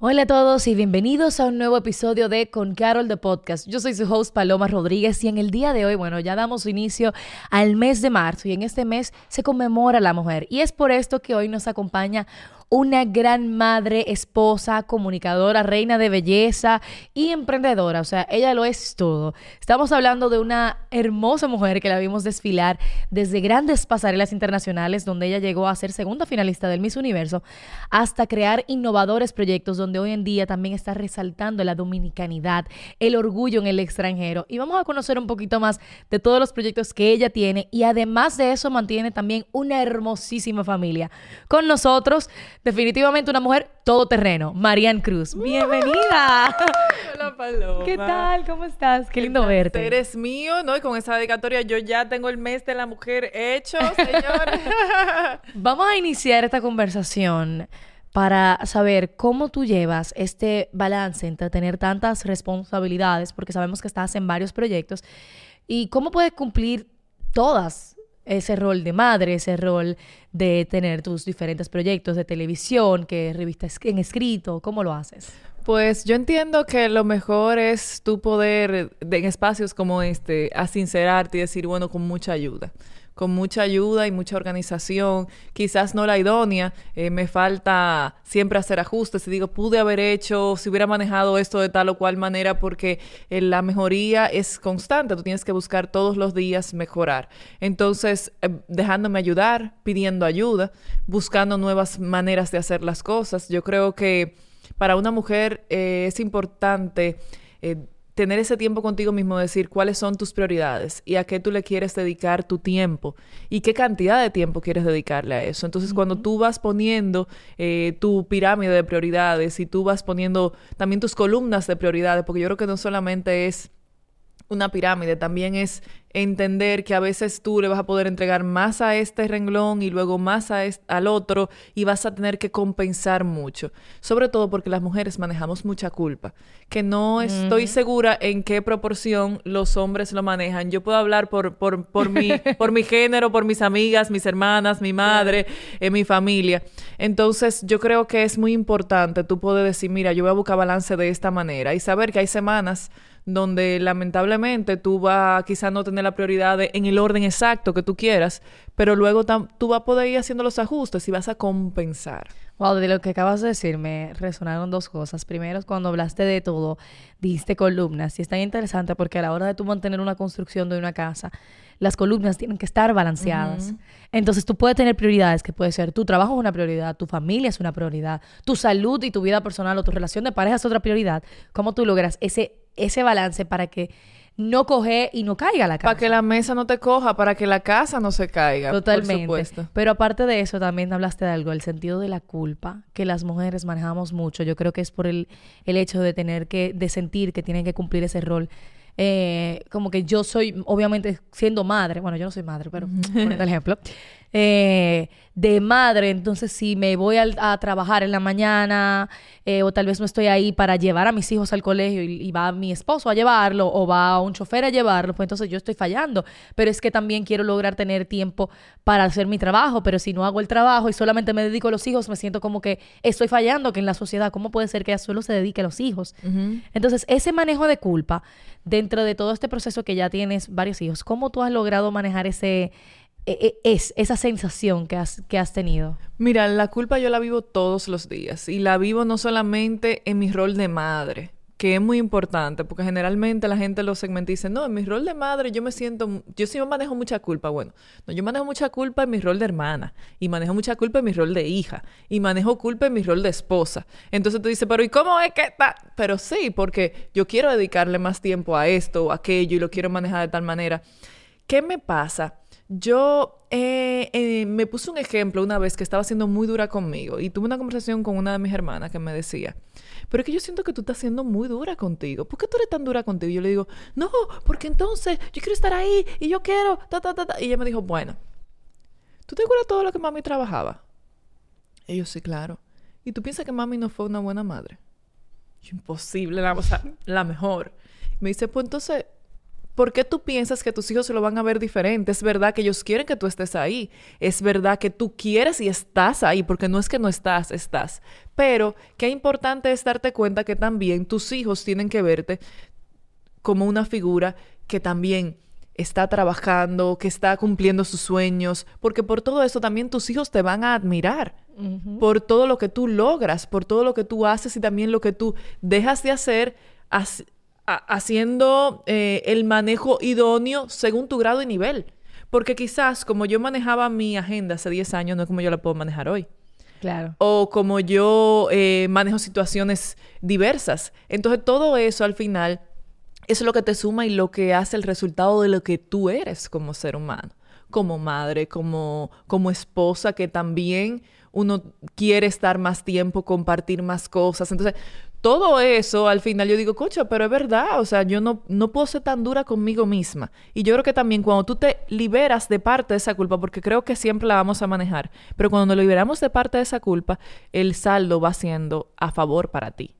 Hola a todos y bienvenidos a un nuevo episodio de Con Carol de Podcast. Yo soy su host Paloma Rodríguez y en el día de hoy, bueno, ya damos inicio al mes de marzo y en este mes se conmemora la mujer y es por esto que hoy nos acompaña una gran madre, esposa, comunicadora, reina de belleza y emprendedora. O sea, ella lo es todo. Estamos hablando de una hermosa mujer que la vimos desfilar desde grandes pasarelas internacionales, donde ella llegó a ser segunda finalista del Miss Universo, hasta crear innovadores proyectos donde hoy en día también está resaltando la dominicanidad, el orgullo en el extranjero. Y vamos a conocer un poquito más de todos los proyectos que ella tiene y además de eso mantiene también una hermosísima familia. Con nosotros definitivamente una mujer todoterreno, Marian Cruz. Bienvenida. Hola, Paloma. ¿Qué tal? ¿Cómo estás? Qué lindo verte. Eres mío, ¿no? Y con esa dedicatoria yo ya tengo el mes de la mujer hecho, señor. Vamos a iniciar esta conversación para saber cómo tú llevas este balance entre tener tantas responsabilidades, porque sabemos que estás en varios proyectos, y cómo puedes cumplir todas ese rol de madre, ese rol de tener tus diferentes proyectos de televisión, que revistas en escrito, ¿cómo lo haces? Pues yo entiendo que lo mejor es tu poder en espacios como este, a sincerarte y decir, bueno, con mucha ayuda con mucha ayuda y mucha organización, quizás no la idónea, eh, me falta siempre hacer ajustes. Y digo, pude haber hecho, si hubiera manejado esto de tal o cual manera, porque eh, la mejoría es constante, tú tienes que buscar todos los días mejorar. Entonces, eh, dejándome ayudar, pidiendo ayuda, buscando nuevas maneras de hacer las cosas, yo creo que para una mujer es importante tener ese tiempo contigo mismo, decir cuáles son tus prioridades y a qué tú le quieres dedicar tu tiempo y qué cantidad de tiempo quieres dedicarle a eso. Entonces, cuando tú vas poniendo eh, tu pirámide de prioridades y tú vas poniendo también tus columnas de prioridades, porque yo creo que no solamente es una pirámide, también es entender que a veces tú le vas a poder entregar más a este renglón y luego más a al otro y vas a tener que compensar mucho. Sobre todo porque las mujeres manejamos mucha culpa, que no estoy segura en qué proporción los hombres lo manejan. Yo puedo hablar por, por, por, mi, por mi género, por mis amigas, mis hermanas, mi madre, eh, mi familia. Entonces yo creo que es muy importante tú poder decir, mira, yo voy a buscar balance de esta manera y saber que hay semanas donde lamentablemente tú vas quizás no tener la prioridad en el orden exacto que tú quieras, pero luego tú vas a poder ir haciendo los ajustes y vas a compensar. Wow, de lo que acabas de decir me resonaron dos cosas. Primero, cuando hablaste de todo, diste columnas y es tan interesante porque a la hora de tú mantener una construcción de una casa, las columnas tienen que estar balanceadas. Entonces tú puedes tener prioridades que puede ser tu trabajo es una prioridad, tu familia es una prioridad, tu salud y tu vida personal o tu relación de pareja es otra prioridad. ¿Cómo tú logras ese ese balance para que no coge y no caiga la casa. Para que la mesa no te coja, para que la casa no se caiga. Totalmente. Por supuesto. Pero aparte de eso, también hablaste de algo, el sentido de la culpa, que las mujeres manejamos mucho. Yo creo que es por el, el hecho de tener que, de sentir que tienen que cumplir ese rol. Eh, como que yo soy, obviamente, siendo madre, bueno, yo no soy madre, pero por ejemplo, eh, de madre, entonces si me voy a, trabajar en la mañana eh, o tal vez no estoy ahí para llevar a mis hijos al colegio y, va mi esposo a llevarlo o va un chofer a llevarlo, pues entonces yo estoy fallando. Pero es que también quiero lograr tener tiempo para hacer mi trabajo, pero si no hago el trabajo y solamente me dedico a los hijos, me siento como que estoy fallando, que en la sociedad, ¿cómo puede ser que ella solo se dedique a los hijos? Entonces, ese manejo de culpa dentro de todo este proceso que ya tienes varios hijos, ¿cómo tú has logrado manejar ese es esa sensación que has, que has tenido? Mira, la culpa yo la vivo todos los días y la vivo no solamente en mi rol de madre, que es muy importante, porque generalmente la gente lo segmenta y dice, no, en mi rol de madre yo me siento, yo sí manejo mucha culpa. Bueno, no, yo manejo mucha culpa en mi rol de hermana, y manejo mucha culpa en mi rol de hija, y manejo culpa en mi rol de esposa. Entonces tú dices, pero ¿y cómo es que está? Pero sí, porque yo quiero dedicarle más tiempo a esto o aquello y lo quiero manejar de tal manera. ¿Qué me pasa? Yo eh, eh, me puse un ejemplo una vez que estaba siendo muy dura conmigo y tuve una conversación con una de mis hermanas que me decía, pero es que yo siento que tú estás siendo muy dura contigo. ¿Por qué tú eres tan dura contigo? Y yo le digo, no, porque entonces yo quiero estar ahí y yo quiero, ta, ta, ta, ta. Y ella me dijo, bueno, ¿tú te acuerdas todo lo que mami trabajaba? Ellos sí, claro. ¿Y tú piensas que mami no fue una buena madre? Imposible, la, o sea, la mejor. Me dice, pues entonces, ¿por qué tú piensas que tus hijos se lo van a ver diferente? Es verdad que ellos quieren que tú estés ahí. Es verdad que tú quieres y estás ahí, porque no es que no estás, estás. Pero qué importante es darte cuenta que también tus hijos tienen que verte como una figura que también está trabajando, que está cumpliendo sus sueños, porque por todo eso también tus hijos te van a admirar, por todo lo que tú logras, por todo lo que tú haces y también lo que tú dejas de hacer haciendo eh, el manejo idóneo según tu grado y nivel. Porque quizás como yo manejaba mi agenda hace 10 años, no es como yo la puedo manejar hoy. Claro. O como yo eh, manejo situaciones diversas. Entonces todo eso al final es lo que te suma y lo que hace el resultado de lo que tú eres como ser humano, como madre, como, como esposa, que también uno quiere estar más tiempo, compartir más cosas. Entonces, todo eso, al final yo digo, cocha, pero es verdad, o sea, yo no, no puedo ser tan dura conmigo misma. Y yo creo que también cuando tú te liberas de parte de esa culpa, porque creo que siempre la vamos a manejar, pero cuando nos liberamos de parte de esa culpa, el saldo va siendo a favor para ti.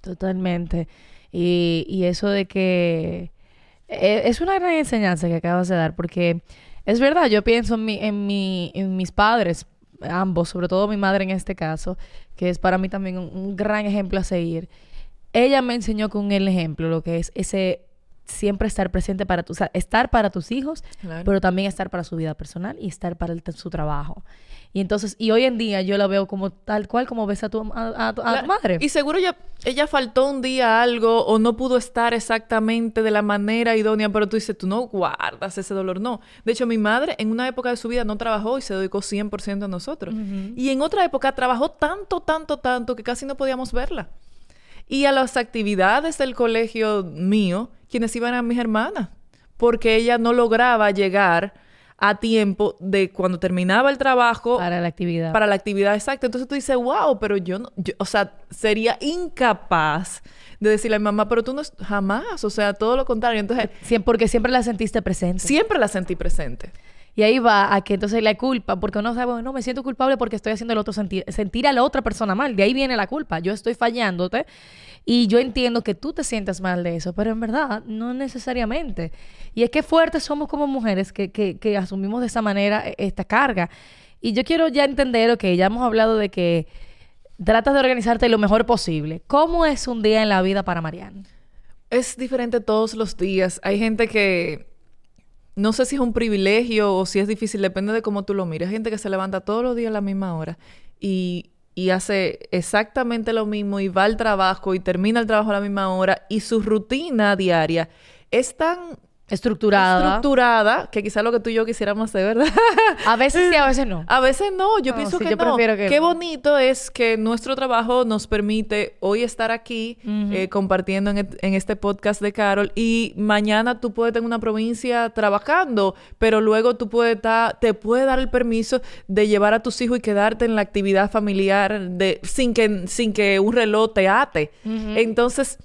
Totalmente. Y, y eso de que eh, es una gran enseñanza que acabas de dar, porque es verdad, yo pienso en, mi, en, mi, en mis padres, ambos, sobre todo mi madre en este caso, que es para mí también un, gran ejemplo a seguir. Ella me enseñó con el ejemplo lo que es ese siempre estar presente para tu, o sea, estar para tus hijos, pero también estar para su vida personal y estar para su trabajo. Y entonces, y hoy en día yo la veo como tal cual como ves a tu, a, tu madre. Y seguro ella, ella faltó un día algo o no pudo estar exactamente de la manera idónea, pero tú dices, tú no guardas ese dolor. No. De hecho, mi madre en una época de su vida no trabajó y se dedicó 100% a nosotros. Y en otra época trabajó tanto, tanto, tanto que casi no podíamos verla. Y a las actividades del colegio mío, quienes iban a mis hermanas, porque ella no lograba llegar a tiempo de cuando terminaba el trabajo. Para la actividad. Para la actividad, exacta. Entonces tú dices, wow, pero yo no, o sea, sería incapaz de decirle a mi mamá, pero tú no, jamás, o sea, todo lo contrario. Entonces, porque siempre la sentiste presente. Siempre la sentí presente. Y ahí va a que entonces la culpa, porque uno sabe, no, me siento culpable porque estoy haciendo el otro sentir, sentir a la otra persona mal. De ahí viene la culpa. Yo estoy fallándote y yo entiendo que tú te sientas mal de eso, pero en verdad no necesariamente. Y es que fuertes somos como mujeres que, que, que asumimos de esa manera e, esta carga. Y yo quiero ya entender, ok, ya hemos hablado de que tratas de organizarte lo mejor posible. ¿Cómo es un día en la vida para Marianne? Es diferente todos los días. Hay gente que no sé si es un privilegio o si es difícil, depende de cómo tú lo mires. Hay gente que se levanta todos los días a la misma hora y, y hace exactamente lo mismo y va al trabajo y termina el trabajo a la misma hora y su rutina diaria es tan Estructurada. Estructurada, que quizá lo que tú y yo quisiéramos hacer, ¿verdad? A veces sí, a veces no. A veces no, yo pienso que no. Qué bonito es que nuestro trabajo nos permite hoy estar aquí eh, compartiendo en, en, este podcast de Carol y mañana tú puedes tener una provincia trabajando, pero luego tú puedes estar, te puede dar el permiso de llevar a tus hijos y quedarte en la actividad familiar de, sin, que, sin que un reloj te ate. Entonces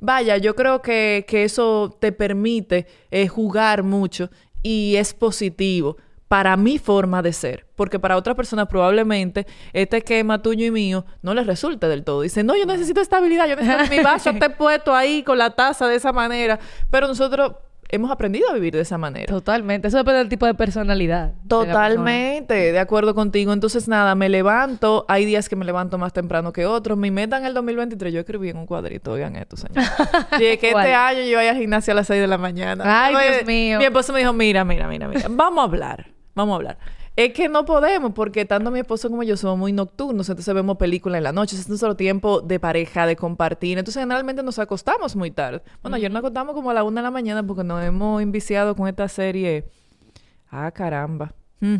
vaya, yo creo que, eso te permite eh, jugar mucho y es positivo para mi forma de ser. Porque para otras personas probablemente este esquema tuyo y mío no les resulte del todo. Dicen, no, yo necesito estabilidad, yo necesito mi vaso esté puesto ahí con la taza de esa manera. Pero nosotros hemos aprendido a vivir de esa manera. Totalmente. Eso depende del tipo de personalidad. Totalmente. De, acuerdo contigo. Entonces, nada, me levanto. Hay días que me levanto más temprano que otros. Mi meta en el 2023, yo escribí en un cuadrito, oigan esto, señor. que este año yo voy al gimnasio a las 6 de la mañana. Ay, Dios mío. Mi esposo me dijo, mira, mira, mira, mira. Vamos a hablar. Vamos a hablar. Es que no podemos, porque tanto mi esposo como yo somos muy nocturnos, entonces vemos películas en la noche, es nuestro tiempo de pareja, de compartir. Entonces, generalmente nos acostamos muy tarde. Bueno, ayer nos acostamos como a la una de la mañana porque nos hemos inviciado con esta serie. Ah, caramba. Hmm.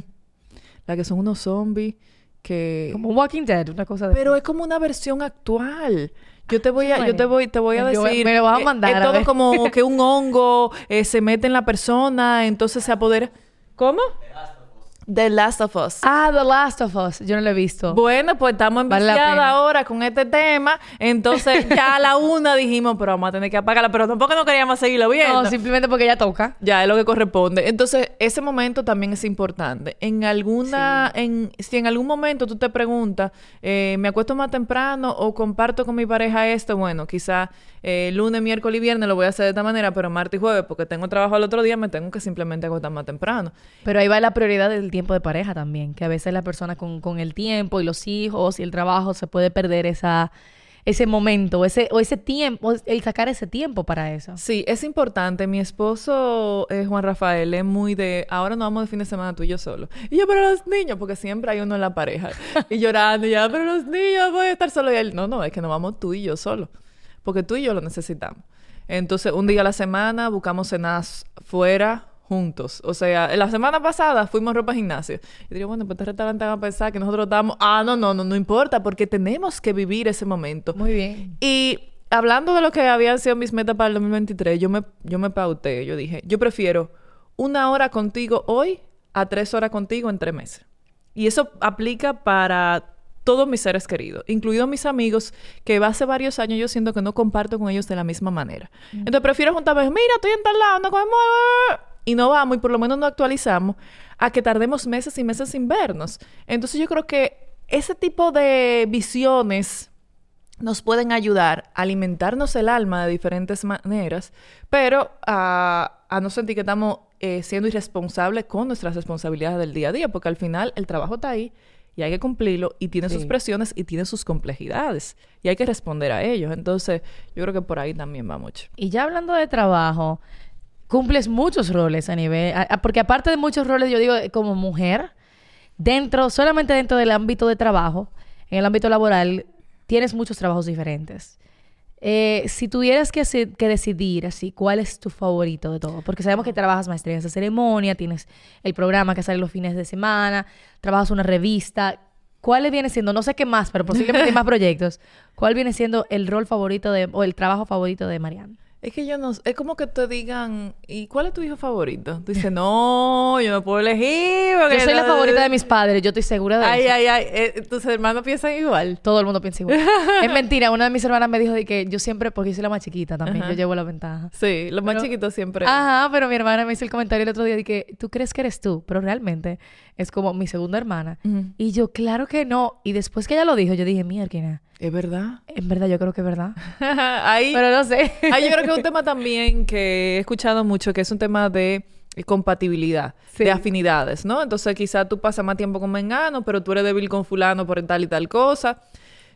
La que son unos zombies que. Como Walking Dead, una cosa de. Pero es como una versión actual. Yo te voy a, yo te voy, te voy a decir. me lo vas a mandar. Es, todo como que un hongo eh, se mete en la persona, entonces se apodera. ¿Cómo? The Last of Us. Ah, The Last of Us. Yo no lo he visto. Bueno, pues estamos enviciadas ahora con este tema. Entonces, ya a la una dijimos, pero vamos a tener que apagarla. Pero tampoco no queríamos seguirlo viendo. no, simplemente porque ella toca. Ya es lo que corresponde. Entonces, ese momento también es importante. En alguna, en, si en algún momento tú te preguntas, eh, ¿me acuesto más temprano o comparto con mi pareja esto? Bueno, quizá eh, lunes, miércoles y viernes lo voy a hacer de esta manera, pero martes y jueves, porque tengo trabajo al otro día, me tengo que simplemente acostar más temprano. Pero ahí va la prioridad del tiempo de pareja también, que a veces la persona con, con el tiempo y los hijos y el trabajo se puede perder esa ese momento, ese, o ese tiempo, el sacar ese tiempo para eso. Sí, es importante. Mi esposo, eh, Juan Rafael, es muy de, ahora nos vamos de fin de semana tú y yo solo. Y yo, pero los niños, porque siempre hay uno en la pareja. Y llorando, y ya, pero los niños, voy a estar solo. Y él, no, no, es que nos vamos tú y yo solo. Porque tú y yo lo necesitamos. Entonces, un día a la semana buscamos cenas fuera juntos. O sea, la semana pasada fuimos a ropa gimnasio. Y digo, bueno, pues este restaurante van a pensar que nosotros estamos... Ah, no, no, no, no importa, porque tenemos que vivir ese momento. Muy bien. Y hablando de lo que habían sido mis metas para el 2023, yo me, yo me pauté. Yo dije, yo prefiero una hora contigo hoy a tres horas contigo en tres meses. Y eso aplica para todos mis seres queridos, incluidos mis amigos, que hace varios años yo siento que no comparto con ellos de la misma manera. Entonces prefiero juntarme, mira, estoy en tal lado, no comemos, y no vamos, y por lo menos no actualizamos, a que tardemos meses y meses sin vernos. Entonces yo creo que ese tipo de visiones nos pueden ayudar a alimentarnos el alma de diferentes maneras, pero a, a no sentir que estamos eh, siendo irresponsables con nuestras responsabilidades del día a día, porque al final el trabajo está ahí y hay que cumplirlo y tiene sus presiones y tiene sus complejidades y hay que responder a ellos. Entonces, yo creo que por ahí también va mucho. Y ya hablando de trabajo, cumples muchos roles a nivel, a- a- porque aparte de muchos roles, yo digo, eh, como mujer, dentro, solamente dentro del ámbito de trabajo, en el ámbito laboral, tienes muchos trabajos diferentes. Eh, si tuvieras que, que decidir así, ¿cuál es tu favorito de todo? Porque sabemos que trabajas maestrías de ceremonia, tienes el programa que sale los fines de semana, trabajas una revista. ¿Cuál viene siendo, no sé qué más, pero posiblemente hay más proyectos? ¿Cuál viene siendo el rol favorito de, o el trabajo favorito de Mariana? Es que yo no... Es como que te digan... ¿Y cuál es tu hijo favorito? Tú dices, no, yo no puedo elegir. Yo soy la favorita de mis padres, yo estoy segura de Ay, eso. ay, ay. eh, tus hermanos piensan igual. Todo el mundo piensa igual. es mentira, una de mis hermanas me dijo de que yo siempre, porque yo soy la más chiquita también, Ajá. yo llevo la ventaja. Sí, los más chiquitos siempre... Ajá, pero mi hermana me hizo el comentario el otro día de que tú crees que eres tú, pero realmente es como mi segunda hermana. Y yo, claro que no. Y después que ella lo dijo, yo dije, mierda, Es verdad. en verdad yo creo que es verdad. ahí, Pero no sé. ahí yo creo que es un tema también que he escuchado mucho, que es un tema de eh, compatibilidad, Sí. de afinidades, ¿no? Entonces quizá tú pasas más tiempo con Mengano, pero tú eres débil con fulano por tal y tal cosa.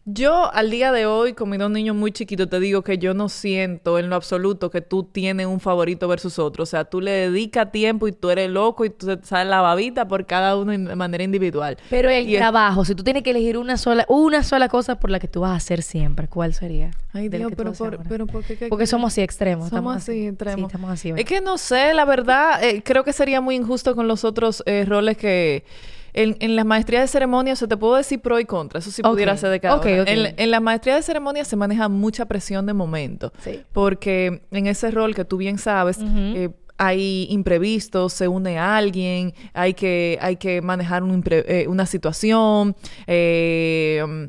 Yo al día de hoy, con mis dos niños muy chiquitos, te digo que yo no siento en lo absoluto que tú tienes un favorito versus otro. O sea, tú le dedicas tiempo y tú eres loco y tú te sales la babita por cada uno de manera individual. Pero el Y es- trabajo, si tú tienes que elegir una sola, una sola cosa por la que tú vas a hacer siempre, ¿cuál sería? Ay, Dios, pero por, pero ¿por qué? qué- Porque somos así extremos. Somos así, extremos. Sí, estamos así. Es que no sé, la verdad, eh, creo que sería muy injusto con los otros eh, roles que... En, en las maestrías de ceremonia, o sea, te puedo decir pro y contra, eso sí pudiera ser de cada ok, una. ok. En, en la maestría de ceremonia se maneja mucha presión de momento, Sí. porque en ese rol que tú bien sabes, eh, hay imprevistos, se une a alguien, hay que, hay que manejar un impre- eh, una situación, eh,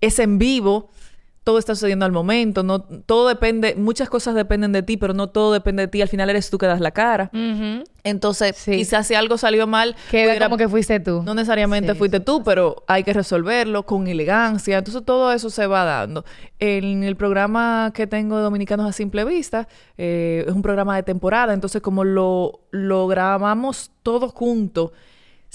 es en vivo, todo está sucediendo al momento, no todo depende, muchas cosas dependen de ti, pero no todo depende de ti, al final eres tú que das la cara. Entonces, Sí. quizás si algo salió mal, Queda pudiera- como que fuiste tú. no necesariamente Sí, fuiste sí, tú, pero hay que resolverlo con elegancia. Entonces todo eso se va dando. En el programa que tengo de Dominicanos a Simple Vista, eh, es un programa de temporada, entonces como lo, lo grabamos todos juntos,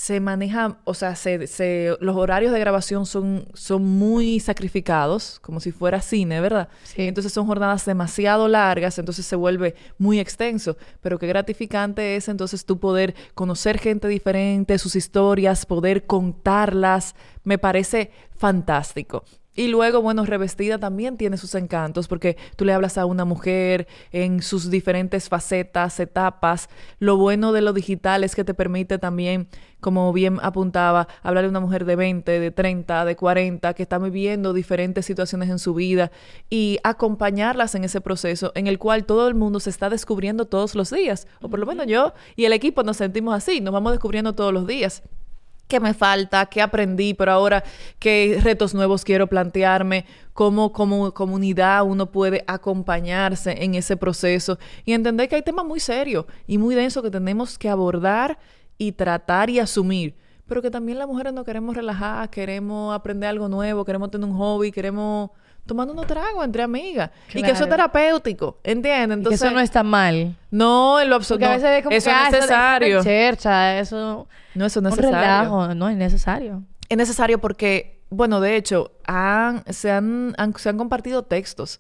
se maneja, o sea, se, se- los horarios de grabación son, son muy sacrificados, como si fuera cine, ¿verdad? Sí. Entonces son jornadas demasiado largas, entonces se vuelve muy extenso, pero qué gratificante es entonces tú poder conocer gente diferente, sus historias, poder contarlas, me parece fantástico. Y luego, bueno, revestida también tiene sus encantos porque tú le hablas a una mujer en sus diferentes facetas, etapas. Lo bueno de lo digital es que te permite también, como bien apuntaba, hablar de una mujer de 20, de 30, de 40, que está viviendo diferentes situaciones en su vida y acompañarlas en ese proceso en el cual todo el mundo se está descubriendo todos los días. O por lo menos yo y el equipo nos sentimos así, nos vamos descubriendo todos los días qué me falta, qué aprendí, pero ahora qué retos nuevos quiero plantearme, cómo como comunidad uno puede acompañarse en ese proceso y entender que hay temas muy serios y muy densos que tenemos que abordar y tratar y asumir pero que también las mujeres no queremos relajar, queremos aprender algo nuevo, queremos tener un hobby, queremos tomando unos tragos entre amigas. Y que eso es terapéutico, ¿entiendes? Entonces, eso no está mal. No, en lo absoluto. a veces como eso que, es ah, necesario. Eso, chercha, eso... no, eso no es un necesario. relajo, no es necesario. Es necesario porque, bueno, de hecho, han, se, han, han- se han compartido textos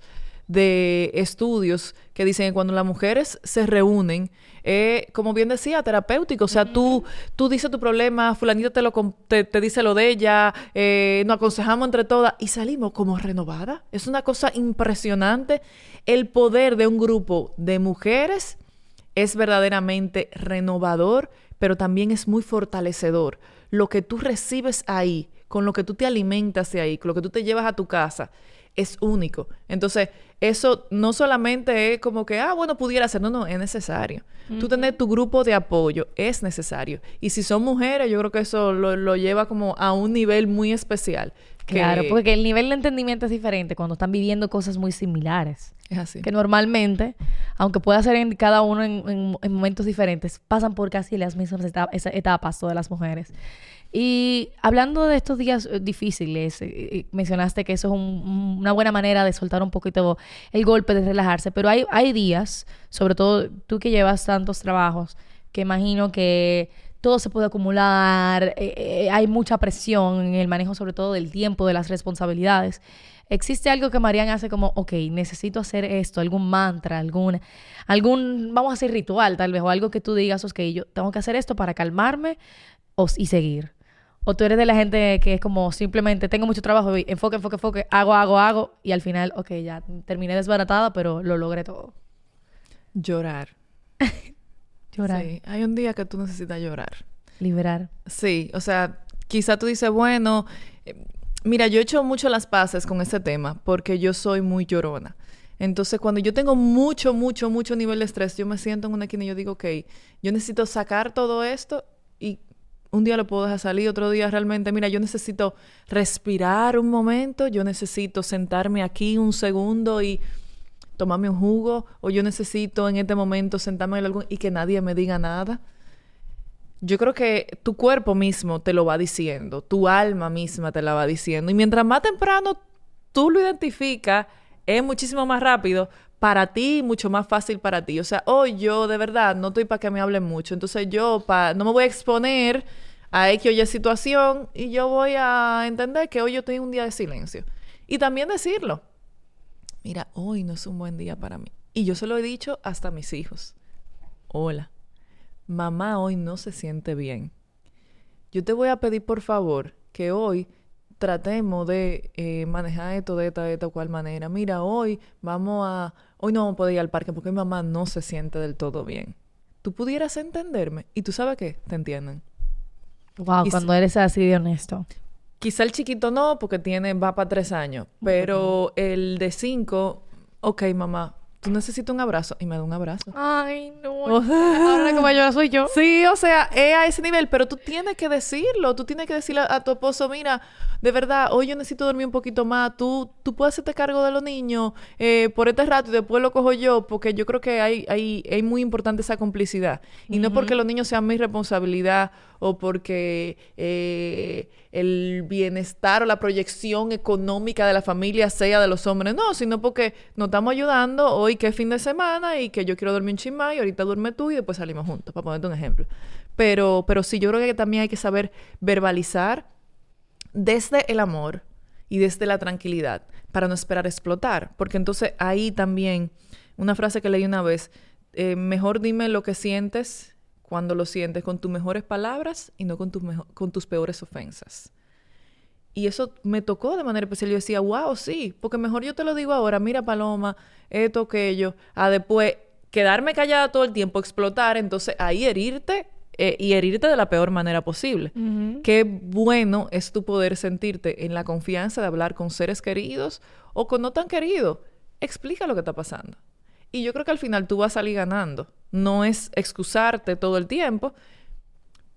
de estudios que dicen que cuando las mujeres se reúnen, eh, como bien decía, terapéutico. O sea, tú, tú dices tu problema, fulanita te, lo, te, te dice lo de ella, eh, nos aconsejamos entre todas y salimos como renovadas. Es una cosa impresionante. El poder de un grupo de mujeres es verdaderamente renovador, pero también es muy fortalecedor. Lo que tú recibes ahí, con lo que tú te alimentas de ahí, con lo que tú te llevas a tu casa, es único. Entonces, eso no solamente es como que, ah, bueno, pudiera ser, no, no, es necesario. Tú tener tu grupo de apoyo es necesario. Y si son mujeres, yo creo que eso lo, lo lleva como a un nivel muy especial. que- Claro, porque el nivel de entendimiento es diferente cuando están viviendo cosas muy similares. Es así. Que normalmente, aunque pueda ser en cada uno en, en- en momentos diferentes, pasan por casi las mismas etapas todas las mujeres. Y hablando de estos días eh, difíciles, eh, eh, mencionaste que eso es un- un- una buena manera de soltar un poquito el golpe, de relajarse, pero hay, días, sobre todo tú que llevas tantos trabajos, que imagino que todo se puede acumular, hay mucha presión en el manejo sobre todo del tiempo, de las responsabilidades. ¿Existe algo que Marian hace como, ok, necesito hacer esto, algún mantra, algún, algún, vamos a decir ritual tal vez, o algo que tú digas, ok, yo tengo que hacer esto para calmarme o, y seguir? O tú eres de la gente que es como simplemente tengo mucho trabajo, y enfoque, enfoque, enfoque, hago, hago, hago, y al final, ok, ya terminé desbaratada, pero lo logré todo. Llorar. Llorar, Sí, hay un día que tú necesitas llorar. liberar. Sí, o sea, quizá tú dices, bueno, eh, mira, yo he hecho mucho las paces con este tema porque yo soy muy llorona. Entonces, cuando yo tengo mucho, mucho, mucho nivel de estrés, yo me siento en una esquina y yo digo, ok, yo necesito sacar todo esto y un día lo puedo dejar salir, otro día realmente, mira, yo necesito respirar un momento, yo necesito sentarme aquí un segundo y tomarme un jugo, o yo necesito en este momento sentarme en algún y que nadie me diga nada. Yo creo que tu cuerpo mismo te lo va diciendo, tu alma misma te la va diciendo. Y mientras más temprano tú lo identificas, es muchísimo más rápido para ti mucho más fácil para ti. O sea, hoy yo de verdad no estoy para que me hablen mucho. Entonces yo pa, no me voy a exponer a X o Y situación y yo voy a entender que hoy yo en un día de silencio. Y también decirlo. Mira, hoy no es un buen día para mí. Y yo se lo he dicho hasta a mis hijos. Hola mamá hoy no se siente bien. Yo te voy a pedir por favor que hoy tratemos de eh, manejar esto de esta, de esta cual manera. Mira, hoy vamos a... Hoy no vamos a poder ir al parque porque mi mamá no se siente del todo bien. Tú pudieras entenderme y tú sabes qué, te entienden. Wow, Y cuando eres así de honesto. Quizá el chiquito no, porque tiene, va para tres años, pero el de cinco, ok, mamá, tú necesitas un abrazo y me da un abrazo. Ay, no. O sea- Ahora que mayor soy yo. Sí, o sea, es a ese nivel, pero tú tienes que decirlo, tú tienes que decirle a, a tu esposo, mira, de verdad, hoy yo necesito dormir un poquito más, tú, tú puedes hacerte cargo de los niños eh, por este rato y después lo cojo yo, porque yo creo que hay, hay, es muy importante esa complicidad. Y no porque los niños sean mi responsabilidad o porque eh, el bienestar o la proyección económica de la familia sea de los hombres, no, sino porque nos estamos ayudando hoy que es fin de semana y que yo quiero dormir un chin más y ahorita duerme tú y después salimos juntos, para ponerte un ejemplo. Pero, pero sí, yo creo que también hay que saber verbalizar desde el amor y desde la tranquilidad para no esperar explotar. Porque entonces ahí también, una frase que leí una vez, eh, mejor dime lo que sientes cuando lo sientes con tus mejores palabras y no con mejo- con tus peores ofensas. Y eso me tocó de manera especial. Yo decía, wow, sí, porque mejor yo te lo digo ahora, mira Paloma, esto, aquello, a después quedarme callada todo el tiempo, explotar, entonces ahí herirte eh, y herirte de la peor manera posible. Qué bueno es tu poder sentirte en la confianza de hablar con seres queridos o con no tan queridos. Explica lo que está pasando. Y yo creo que al final tú vas a salir ganando. No es excusarte todo el tiempo,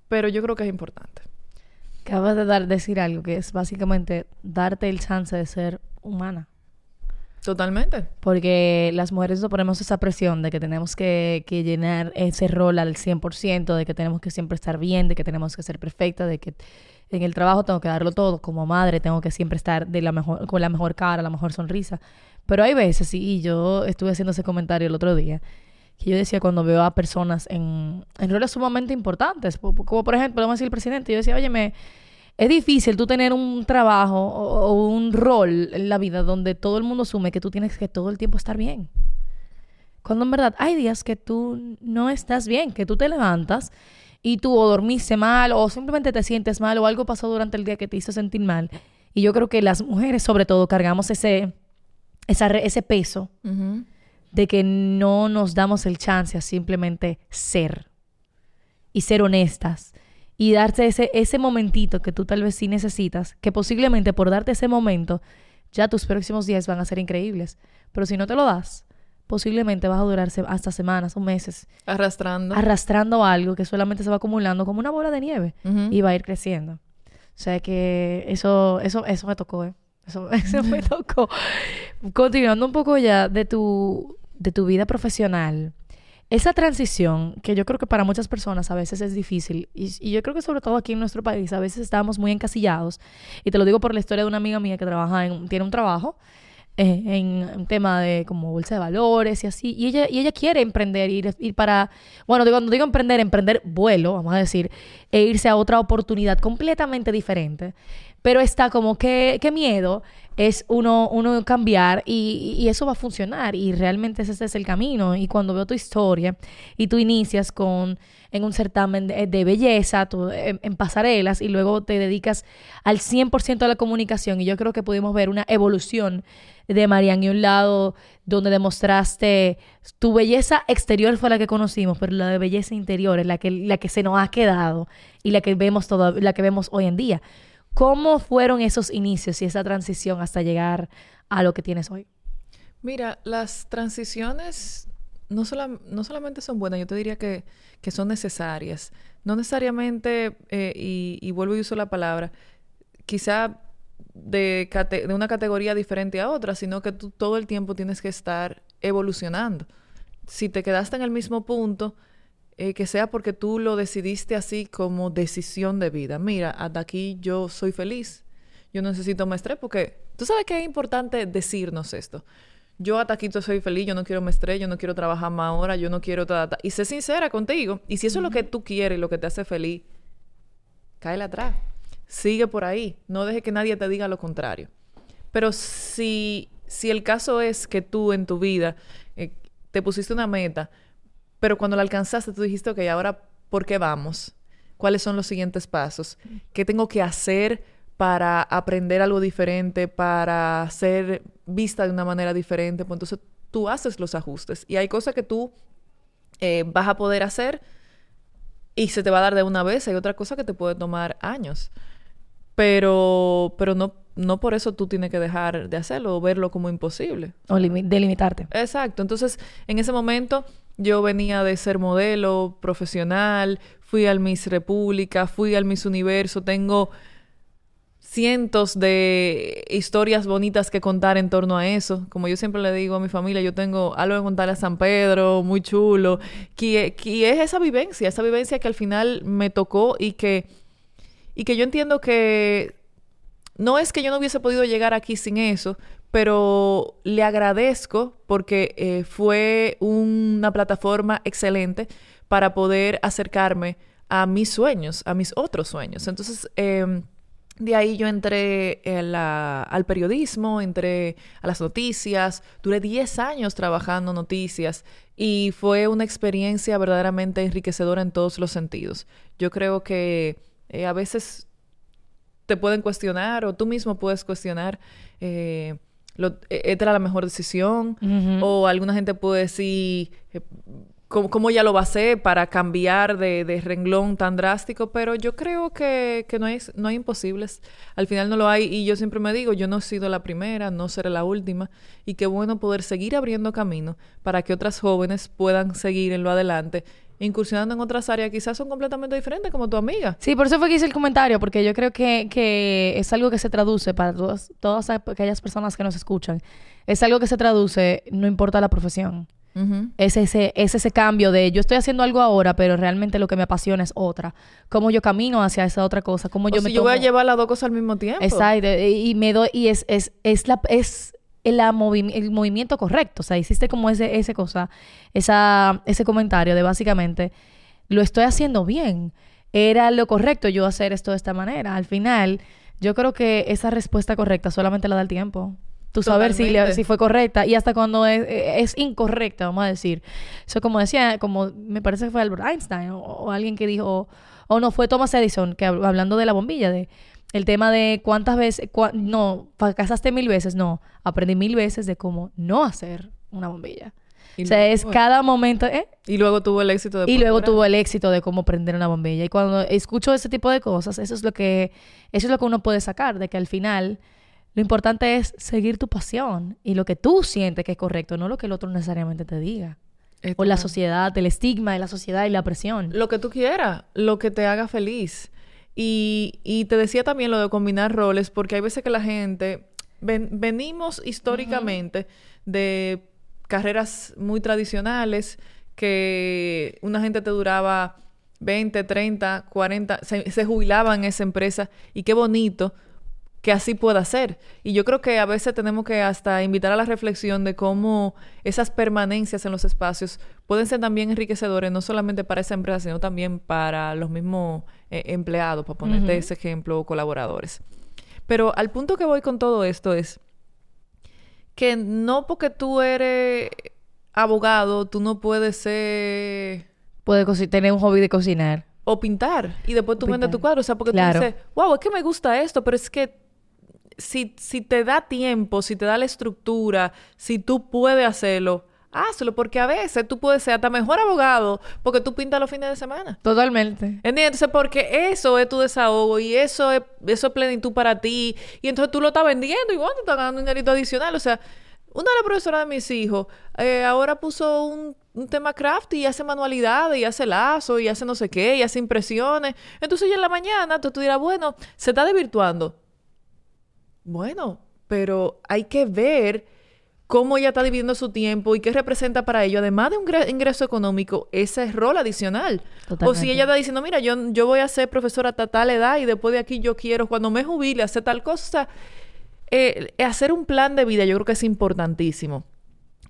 pero yo creo que es importante. Acabas de dar, decir algo que es básicamente darte el chance de ser humana. Totalmente. Porque las mujeres nos ponemos esa presión de que tenemos que, que, llenar ese rol al 100%, de que tenemos que siempre estar bien, de que tenemos que ser perfecta, de que en el trabajo tengo que darlo todo, como madre tengo que siempre estar de la mejor, con la mejor cara, la mejor sonrisa. Pero hay veces, y yo estuve haciendo ese comentario el otro día, que yo decía cuando veo a personas en, roles sumamente importantes, como por ejemplo, vamos a decir el presidente, yo decía, oye, me es difícil tú tener un trabajo o, un rol en la vida donde todo el mundo asume que tú tienes que todo el tiempo estar bien. Cuando en verdad hay días que tú no estás bien, que tú te levantas y tú o dormiste mal o simplemente te sientes mal o algo pasó durante el día que te hizo sentir mal. Y yo creo que las mujeres sobre todo cargamos ese, ese peso de que no nos damos el chance a simplemente ser y ser honestas y darte ese, ese momentito que tú tal vez sí necesitas, que posiblemente por darte ese momento, ya tus próximos días van a ser increíbles. Pero si no te lo das, posiblemente vas a durarse hasta semanas o meses. Arrastrando. Arrastrando algo que solamente se va acumulando como una bola de nieve y va a ir creciendo. O sea que eso, eso, eso me tocó, ¿eh? Eso, eso me tocó. Continuando un poco ya de tu, de tu vida profesional esa transición, que yo creo que para muchas personas a veces es difícil, y, yo creo que sobre todo aquí en nuestro país a veces estamos muy encasillados, y te lo digo por la historia de una amiga mía que trabaja en, tiene un trabajo eh, en un tema de como bolsa de valores y así, y ella, y ella quiere emprender, ir, ir para, bueno, digo, cuando digo emprender, emprender vuelo, vamos a decir, e irse a otra oportunidad completamente diferente, pero está como que, qué miedo es uno, uno cambiar y, eso va a funcionar y realmente ese es el camino. Y cuando veo tu historia y tú inicias con en un certamen de, belleza, en, pasarelas y luego te dedicas al 100% a la comunicación y yo creo que pudimos ver una evolución de Marian y un lado donde demostraste tu belleza exterior fue la que conocimos, pero la de belleza interior es la que, la que se nos ha quedado y la que vemos todo, la que vemos hoy en día. ¿Cómo fueron esos inicios y esa transición hasta llegar a lo que tienes hoy? Mira, las transiciones no, no solamente son buenas, yo te diría que, son necesarias. No necesariamente, eh, y, vuelvo y uso la palabra, quizá de, de, una categoría diferente a otra, sino que tú todo el tiempo tienes que estar evolucionando. Si te quedaste en el mismo punto, eh, que sea porque tú lo decidiste así como decisión de vida. Mira, hasta aquí yo soy feliz. Yo no necesito más estrés porque tú sabes que es importante decirnos esto. Yo hasta aquí soy feliz, yo no quiero más estrés, yo no quiero trabajar más ahora, yo no quiero... Y sé sincera contigo. Y si eso es lo que tú quieres lo que te hace feliz, cáele atrás. Sigue por ahí. No deje que nadie te diga lo contrario. Pero si, si el caso es que tú en tu vida eh, te pusiste una meta, pero cuando la alcanzaste, tú dijiste, ok, ahora, ¿por qué vamos? ¿Cuáles son los siguientes pasos? ¿Qué tengo que hacer para aprender algo diferente, para ser vista de una manera diferente? Pues entonces tú haces los ajustes. Y hay cosas que tú eh, vas a poder hacer y se te va a dar de una vez. Hay otra cosa que te puede tomar años. Pero, pero no, no por eso tú tienes que dejar de hacerlo o verlo como imposible. O delimitarte. Exacto. Entonces, en ese momento yo venía de ser modelo profesional, fui al Miss República, fui al Miss Universo, tengo cientos de historias bonitas que contar en torno a eso. Como yo siempre le digo a mi familia, yo tengo algo que contarle a San Pedro, muy chulo, que, que es esa vivencia, esa vivencia que al final me tocó y que, y que yo entiendo que no es que yo no hubiese podido llegar aquí sin eso, pero le agradezco porque eh, fue una plataforma excelente para poder acercarme a mis sueños, a mis otros sueños. Entonces, em, de ahí yo entré al periodismo, entré a las noticias, duré 10 años trabajando noticias y fue una experiencia verdaderamente enriquecedora en todos los sentidos. Yo creo que eh, a veces te pueden cuestionar o tú mismo puedes cuestionar. Eh, lo, e, esta era la mejor decisión. O alguna gente puede decir cómo, ya lo va a hacer para cambiar de, renglón tan drástico. Pero yo creo que, no, hay, no hay imposibles. Al final no lo hay. Y yo siempre me digo, yo no he sido la primera, no seré la última. Y qué bueno poder seguir abriendo camino para que otras jóvenes puedan seguir en lo adelante incursionando en otras áreas quizás son completamente diferentes, como tu amiga. Sí, por eso fue que hice el comentario, porque yo creo que, que es algo que se traduce para todas, todas aquellas personas que nos escuchan. Es algo que se traduce, no importa la profesión. Es, ese, es ese cambio de yo estoy haciendo algo ahora, pero realmente lo que me apasiona es otra. Cómo yo camino hacia esa otra cosa. Cómo yo si me yo voy a llevar las dos cosas al mismo tiempo. Exacto. Y me doy, y es, es, es la, es el, el movimiento correcto. O sea, hiciste como ese, ese cosa, esa, ese comentario de básicamente, lo estoy haciendo bien. Era lo correcto yo hacer esto de esta manera. Al final, yo creo que esa respuesta correcta solamente la da el tiempo. Tú saber si, si fue correcta y hasta cuando es, es, incorrecta, vamos a decir. Eso como decía, como me parece que fue Albert Einstein o, alguien que dijo, o no, fue Thomas Edison, que hablando de la bombilla, de el tema de cuántas veces, no, fracasaste mil veces, no, aprendí mil veces de cómo no hacer una bombilla. o sea, es cada momento, ¿eh? Y luego tuvo el éxito de... Y luego tuvo el éxito de cómo prender una bombilla. Y cuando escucho ese tipo de cosas, eso es lo que, eso es lo que uno puede sacar, de que al final lo importante es seguir tu pasión y lo que tú sientes que es correcto, no lo que el otro necesariamente te diga. o la sociedad, el estigma de la sociedad y la presión. Lo que tú quieras, lo que te haga feliz. Y, y te decía también lo de combinar roles, porque hay veces que la gente, venimos históricamente de carreras muy tradicionales, que una gente te duraba 20, 30, 40, se, se jubilaban en esa empresa y qué bonito que así pueda ser. Y yo creo que a veces tenemos que hasta invitar a la reflexión de cómo esas permanencias en los espacios pueden ser también enriquecedores, no solamente para esa empresa, sino también para los mismos eh, empleados, para ponerte ese ejemplo, o colaboradores. Pero al punto que voy con todo esto es que no porque tú eres abogado, tú no puedes ser... Puedes tener un hobby de cocinar. O pintar. Y después tú vendes tu cuadro. O sea, porque tú dices, wow, es que me gusta esto, pero es que si, si te da tiempo, si te da la estructura, si tú puedes hacerlo, hazlo, porque a veces tú puedes ser hasta mejor abogado porque tú pintas los fines de semana. Totalmente. ¿Entiendes? Entonces, porque eso es tu desahogo y eso es, eso es plenitud para ti. Y entonces tú lo estás vendiendo y bueno, tú estás ganando un dinerito adicional. O sea, una de las profesoras de mis hijos eh, ahora puso un, un, tema craft y hace manualidades y hace lazo y hace no sé qué y hace impresiones. Entonces ya en la mañana tú, tú dirás, bueno, se está desvirtuando. Bueno, pero hay que ver cómo ella está dividiendo su tiempo y qué representa para ello, además de un ingreso económico, ese rol adicional. O si ella está diciendo, mira, yo, yo voy a ser profesora a tal edad y después de aquí yo quiero, cuando me jubile, hacer tal cosa. Eh, hacer un plan de vida yo creo que es importantísimo.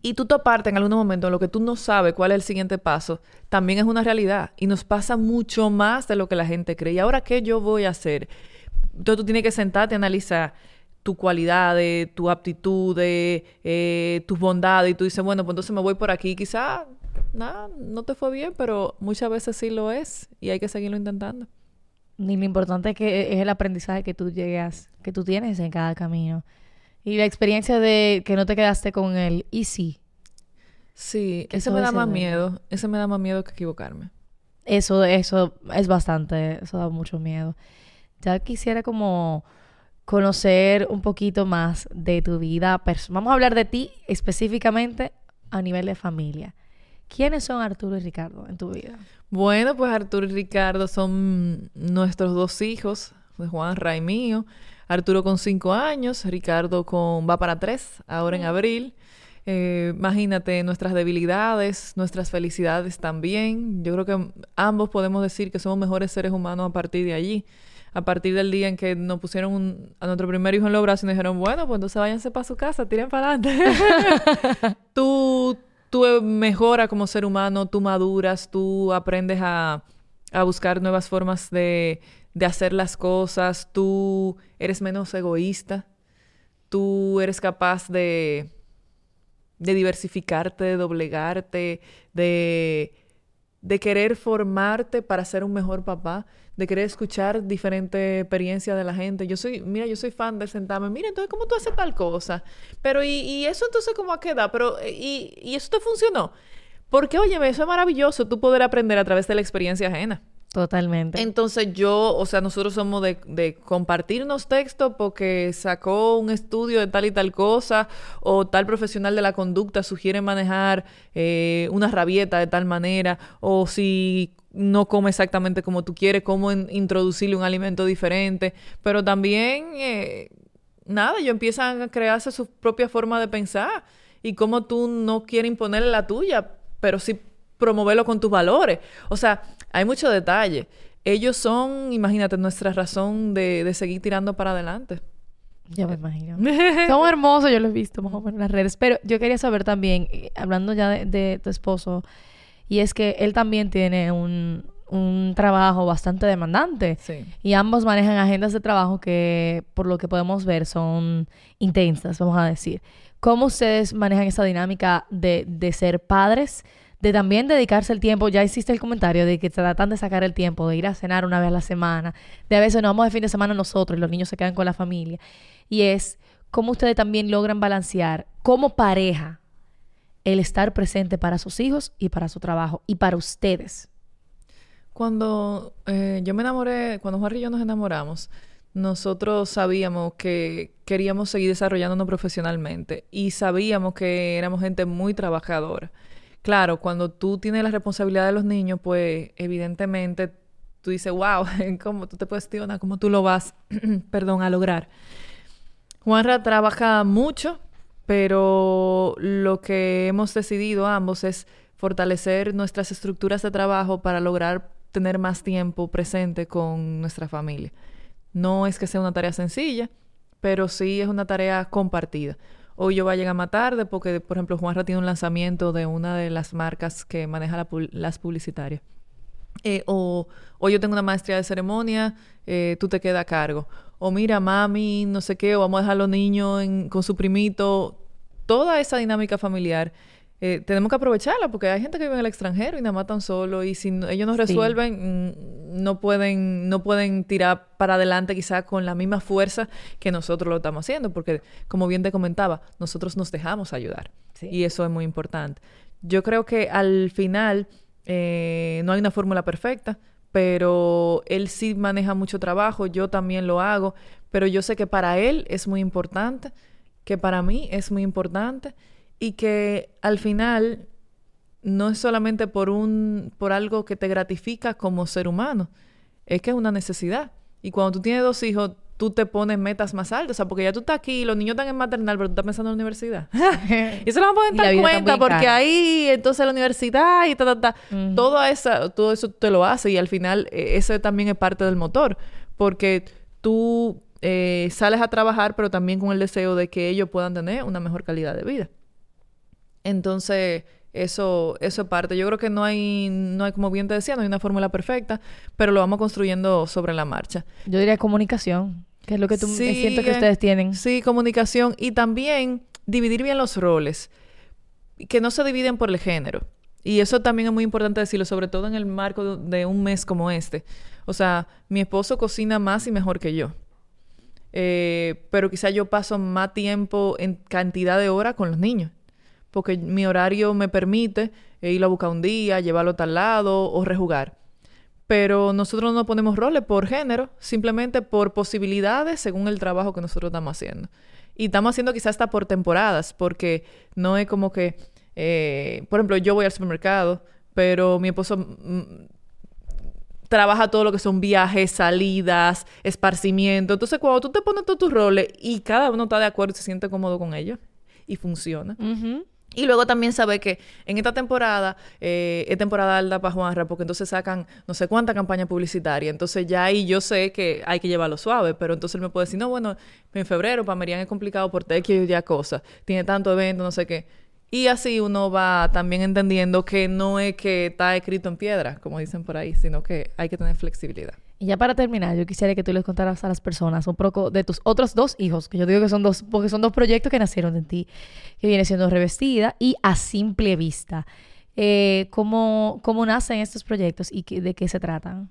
Y tú toparte en algún momento en lo que tú no sabes cuál es el siguiente paso, también es una realidad. Y nos pasa mucho más de lo que la gente cree. ¿Y ahora qué yo voy a hacer? Entonces tú tienes que sentarte y analizar tu cualidades, tu aptitud, eh, tus bondades, y tú dices, bueno, pues entonces me voy por aquí. Quizá, nada, no te fue bien, pero muchas veces sí lo es y hay que seguirlo intentando. Y lo importante es que es el aprendizaje que tú llegas, que tú tienes en cada camino. Y la experiencia de que no te quedaste con el easy. Sí, ese me da más miedo. Ese me da más miedo que equivocarme. Eso, eso es bastante, eso da mucho miedo. Ya quisiera como conocer un poquito más de tu vida Vamos a hablar de ti específicamente a nivel de familia. ¿Quiénes son Arturo y Ricardo en tu vida? Bueno, pues Arturo y Ricardo son nuestros dos hijos, de Juan Ray mío. Arturo con cinco años, Ricardo con va para tres, ahora en mm. abril. Eh, imagínate nuestras debilidades, nuestras felicidades también. Yo creo que ambos podemos decir que somos mejores seres humanos a partir de allí a partir del día en que nos pusieron a nuestro primer hijo en los brazos y nos dijeron, bueno, pues entonces váyanse para su casa, tiren para adelante. tú, tú mejoras como ser humano, tú maduras, tú aprendes a, a buscar nuevas formas de, de hacer las cosas, tú eres menos egoísta, tú eres capaz de, de diversificarte, de doblegarte, de, de querer formarte para ser un mejor papá de querer escuchar diferentes experiencias de la gente. Yo soy, mira, yo soy fan de sentarme, mira, entonces, ¿cómo tú haces tal cosa? Pero, ¿y, y eso entonces cómo queda? Pero, ¿y, ¿y eso te funcionó? Porque, oye, eso es maravilloso, tú poder aprender a través de la experiencia ajena. Totalmente. Entonces yo, o sea, nosotros somos de, de, compartirnos textos porque sacó un estudio de tal y tal cosa o tal profesional de la conducta sugiere manejar eh, una rabieta de tal manera o si no come exactamente como tú quieres, cómo introducirle un alimento diferente, pero también, eh, nada, ellos empiezan a crearse su propia forma de pensar y cómo tú no quieres imponerle la tuya, pero sí promoverlo con tus valores. O sea, hay mucho detalle. Ellos son, imagínate, nuestra razón de, de seguir tirando para adelante. Ya me imagino. son hermosos, yo los he visto más o menos en las redes. Pero yo quería saber también, eh, hablando ya de, tu esposo, y es que él también tiene un, un trabajo bastante demandante. Sí. Y ambos manejan agendas de trabajo que, por lo que podemos ver, son intensas, vamos a decir. ¿Cómo ustedes manejan esa dinámica de, de ser padres? de también dedicarse el tiempo, ya hiciste el comentario de que tratan de sacar el tiempo, de ir a cenar una vez a la semana, de a veces nos vamos de fin de semana nosotros y los niños se quedan con la familia. Y es cómo ustedes también logran balancear como pareja el estar presente para sus hijos y para su trabajo y para ustedes. Cuando eh, yo me enamoré, cuando Juan y yo nos enamoramos, nosotros sabíamos que queríamos seguir desarrollándonos profesionalmente y sabíamos que éramos gente muy trabajadora. Claro, cuando tú tienes la responsabilidad de los niños, pues evidentemente tú dices, wow, ¿cómo tú te cuestionas? ¿Cómo tú lo vas, perdón, a lograr? Juanra trabaja mucho, pero lo que hemos decidido ambos es fortalecer nuestras estructuras de trabajo para lograr tener más tiempo presente con nuestra familia. No es que sea una tarea sencilla, pero sí es una tarea compartida hoy yo voy a llegar más tarde porque, por ejemplo, Juanra tiene un lanzamiento de una de las marcas que maneja las publicitarias. Eh, o, o, yo tengo una maestría de ceremonia, eh, tú te quedas a cargo. O mira, mami, no sé qué, o vamos a dejar a los niños con su primito. Toda esa dinámica familiar eh, tenemos que aprovecharla porque hay gente que vive en el extranjero y nada matan solo y si ellos no resuelven mm, no pueden no pueden tirar para adelante quizás con la misma fuerza que nosotros lo estamos haciendo porque como bien te comentaba nosotros nos dejamos ayudar y eso es muy importante yo creo que al final eh, no hay una fórmula perfecta pero él sí maneja mucho trabajo yo también lo hago pero yo sé que para él es muy importante que para mí es muy importante y que al final no es solamente por un por algo que te gratifica como ser humano, es que es una necesidad. Y cuando tú tienes dos hijos, tú te pones metas más altas, o sea, porque ya tú estás aquí, los niños están en maternal, pero tú estás pensando en la universidad. y eso lo vamos a dar cuenta porque ahí entonces la universidad y ta ta ta, todo eso todo eso te lo hace y al final eh, ese también es parte del motor, porque tú eh, sales a trabajar, pero también con el deseo de que ellos puedan tener una mejor calidad de vida. Entonces, eso, eso es parte. Yo creo que no hay, no hay, como bien te decía, no hay una fórmula perfecta, pero lo vamos construyendo sobre la marcha. Yo diría comunicación, que es lo que tú me siento que ustedes tienen. Sí, comunicación y también dividir bien los roles, que no se dividen por el género. Y eso también es muy importante decirlo, sobre todo en el marco de un mes como este. O sea, mi esposo cocina más y mejor que yo. Eh, pero quizá yo paso más tiempo en cantidad de horas con los niños porque mi horario me permite ir a buscar un día, llevarlo a tal lado o rejugar. Pero nosotros no ponemos roles por género, simplemente por posibilidades según el trabajo que nosotros estamos haciendo. Y estamos haciendo quizás hasta por temporadas, porque no es como que, eh, por ejemplo, yo voy al supermercado, pero mi esposo mm, trabaja todo lo que son viajes, salidas, esparcimiento. Entonces, cuando tú te pones todos tus roles y cada uno está de acuerdo y se siente cómodo con ellos y funciona. Y luego también sabe que en esta temporada eh, es temporada alta para Juanra, porque entonces sacan no sé cuánta campaña publicitaria. Entonces ya ahí yo sé que hay que llevarlo suave, pero entonces él me puede decir, no, bueno, en febrero para Merian es complicado por tequio y ya cosas. Tiene tanto evento, no sé qué. Y así uno va también entendiendo que no es que está escrito en piedra, como dicen por ahí, sino que hay que tener flexibilidad. Y ya para terminar, yo quisiera que tú les contaras a las personas un poco de tus otros dos hijos, que yo digo que son dos, porque son dos proyectos que nacieron de ti, que viene siendo Revestida y A Simple Vista. Eh, ¿cómo, ¿Cómo nacen estos proyectos y de qué se tratan?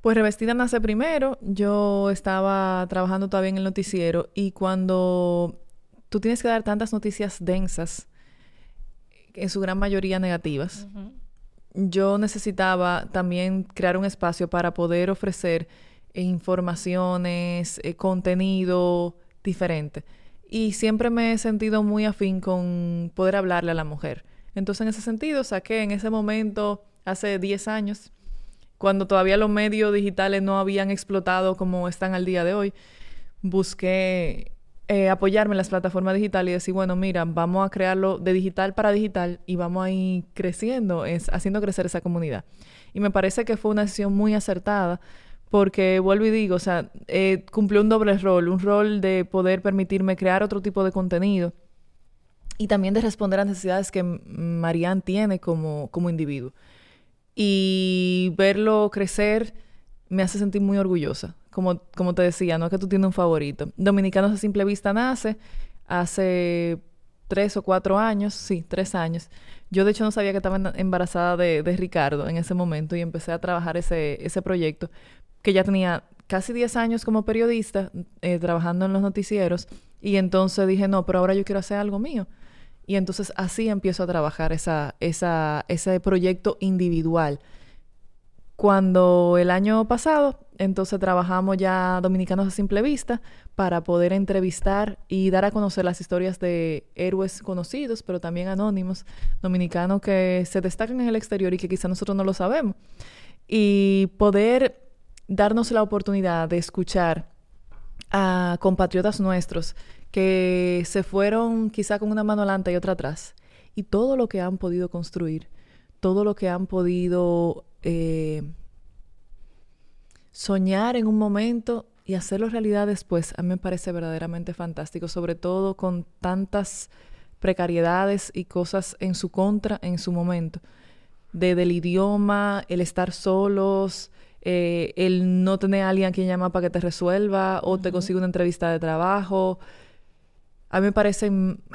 Pues Revestida nace primero. Yo estaba trabajando todavía en el noticiero y cuando tú tienes que dar tantas noticias densas, en su gran mayoría negativas, yo necesitaba también crear un espacio para poder ofrecer informaciones, eh, contenido diferente. Y siempre me he sentido muy afín con poder hablarle a la mujer. Entonces, en ese sentido, saqué en ese momento, hace 10 años, cuando todavía los medios digitales no habían explotado como están al día de hoy, busqué eh, apoyarme en las plataformas digitales y decir, bueno, mira, vamos a crearlo de digital para digital y vamos a ir creciendo, es, haciendo crecer esa comunidad. Y me parece que fue una decisión muy acertada porque vuelvo y digo, o sea, eh, cumplió un doble rol, un rol de poder permitirme crear otro tipo de contenido y también de responder a necesidades que Marianne tiene como, como individuo. Y verlo crecer me hace sentir muy orgullosa. Como, como te decía, no es que tú tienes un favorito. Dominicanos a simple vista nace hace tres o cuatro años, sí, tres años. Yo de hecho no sabía que estaba embarazada de, de Ricardo en ese momento y empecé a trabajar ese, ese proyecto que ya tenía casi diez años como periodista eh, trabajando en los noticieros y entonces dije, no, pero ahora yo quiero hacer algo mío. Y entonces así empiezo a trabajar esa, esa, ese proyecto individual. Cuando el año pasado, entonces trabajamos ya Dominicanos a Simple Vista para poder entrevistar y dar a conocer las historias de héroes conocidos, pero también anónimos, dominicanos que se destacan en el exterior y que quizá nosotros no lo sabemos. Y poder darnos la oportunidad de escuchar a compatriotas nuestros que se fueron quizá con una mano adelante y otra atrás, y todo lo que han podido construir, todo lo que han podido eh, soñar en un momento y hacerlo realidad después, a mí me parece verdaderamente fantástico, sobre todo con tantas precariedades y cosas en su contra en su momento, de, del idioma, el estar solos, eh, el no tener a alguien a quien llamar para que te resuelva o te consiga una entrevista de trabajo, a mí me parece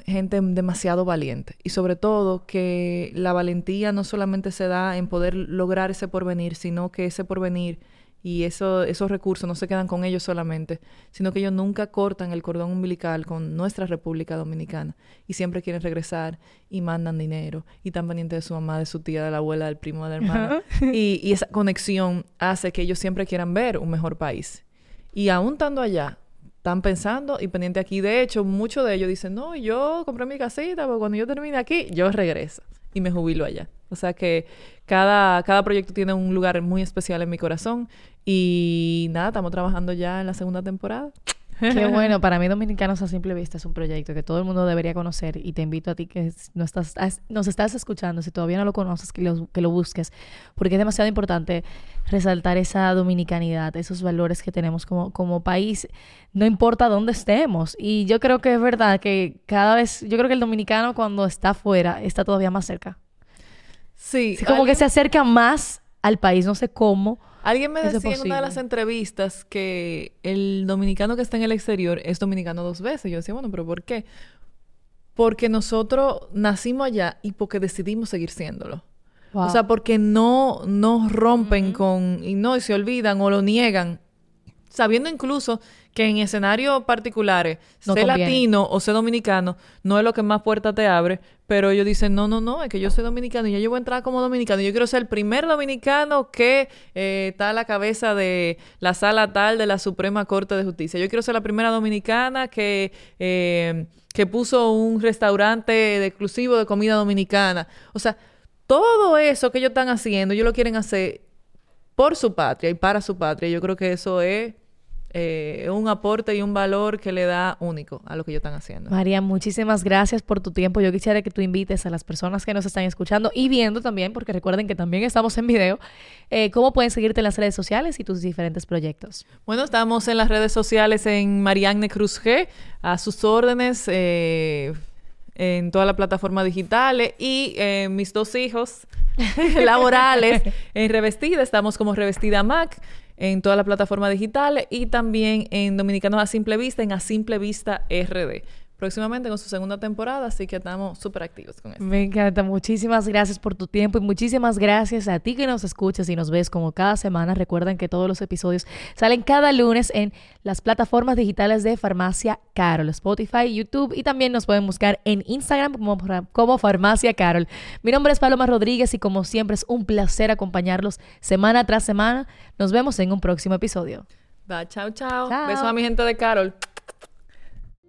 gente demasiado valiente y sobre todo que la valentía no solamente se da en poder lograr ese porvenir, sino que ese porvenir y eso, esos recursos no se quedan con ellos solamente, sino que ellos nunca cortan el cordón umbilical con nuestra República Dominicana y siempre quieren regresar y mandan dinero y están pendientes de su mamá, de su tía, de la abuela, del primo, del hermano. y, y esa conexión hace que ellos siempre quieran ver un mejor país. Y aún estando allá, están pensando y pendiente aquí. De hecho, muchos de ellos dicen, no, yo compré mi casita, pero cuando yo termine aquí, yo regreso y me jubilo allá. O sea que cada, cada proyecto tiene un lugar muy especial en mi corazón y nada, estamos trabajando ya en la segunda temporada. Qué bueno, para mí Dominicanos a Simple Vista es un proyecto que todo el mundo debería conocer y te invito a ti que no estás, nos estás escuchando, si todavía no lo conoces, que lo, que lo busques, porque es demasiado importante resaltar esa dominicanidad, esos valores que tenemos como, como país, no importa dónde estemos. Y yo creo que es verdad que cada vez, yo creo que el dominicano cuando está afuera está todavía más cerca. Sí. como que se acerca más al país, no sé cómo Alguien me decía en una de las entrevistas que el dominicano que está en el exterior es dominicano dos veces. Yo decía, bueno, pero ¿por qué? Porque nosotros nacimos allá y porque decidimos seguir siéndolo. O sea, porque no nos rompen con y no y se olvidan o lo niegan sabiendo incluso que en escenarios particulares, ser latino o ser dominicano no es lo que más puerta te abre, pero ellos dicen, no, no, no, es que yo soy dominicano y ya yo voy a entrar como dominicano. Yo quiero ser el primer dominicano que eh, está a la cabeza de la sala tal de la Suprema Corte de Justicia. Yo quiero ser la primera dominicana que, eh, que puso un restaurante exclusivo de comida dominicana. O sea, todo eso que ellos están haciendo, ellos lo quieren hacer por su patria y para su patria. Yo creo que eso es eh, un aporte y un valor que le da único a lo que ellos están haciendo. María, muchísimas gracias por tu tiempo. Yo quisiera que tú invites a las personas que nos están escuchando y viendo también, porque recuerden que también estamos en video, eh, cómo pueden seguirte en las redes sociales y tus diferentes proyectos. Bueno, estamos en las redes sociales en Marianne Cruz G, a sus órdenes. Eh, en toda la plataforma digitales y mis dos hijos laborales en Revestida. Estamos como Revestida Mac en toda la plataforma digital y también en Dominicanos a Simple Vista, en A Simple Vista RD. Próximamente con su segunda temporada, así que estamos súper activos con eso. Me encanta. Muchísimas gracias por tu tiempo y muchísimas gracias a ti que nos escuchas y nos ves como cada semana. Recuerden que todos los episodios salen cada lunes en las plataformas digitales de Farmacia Carol, Spotify, YouTube y también nos pueden buscar en Instagram como, como Farmacia Carol. Mi nombre es Paloma Rodríguez y como siempre es un placer acompañarlos semana tras semana. Nos vemos en un próximo episodio. Va, chao, chao. Besos a mi gente de Carol.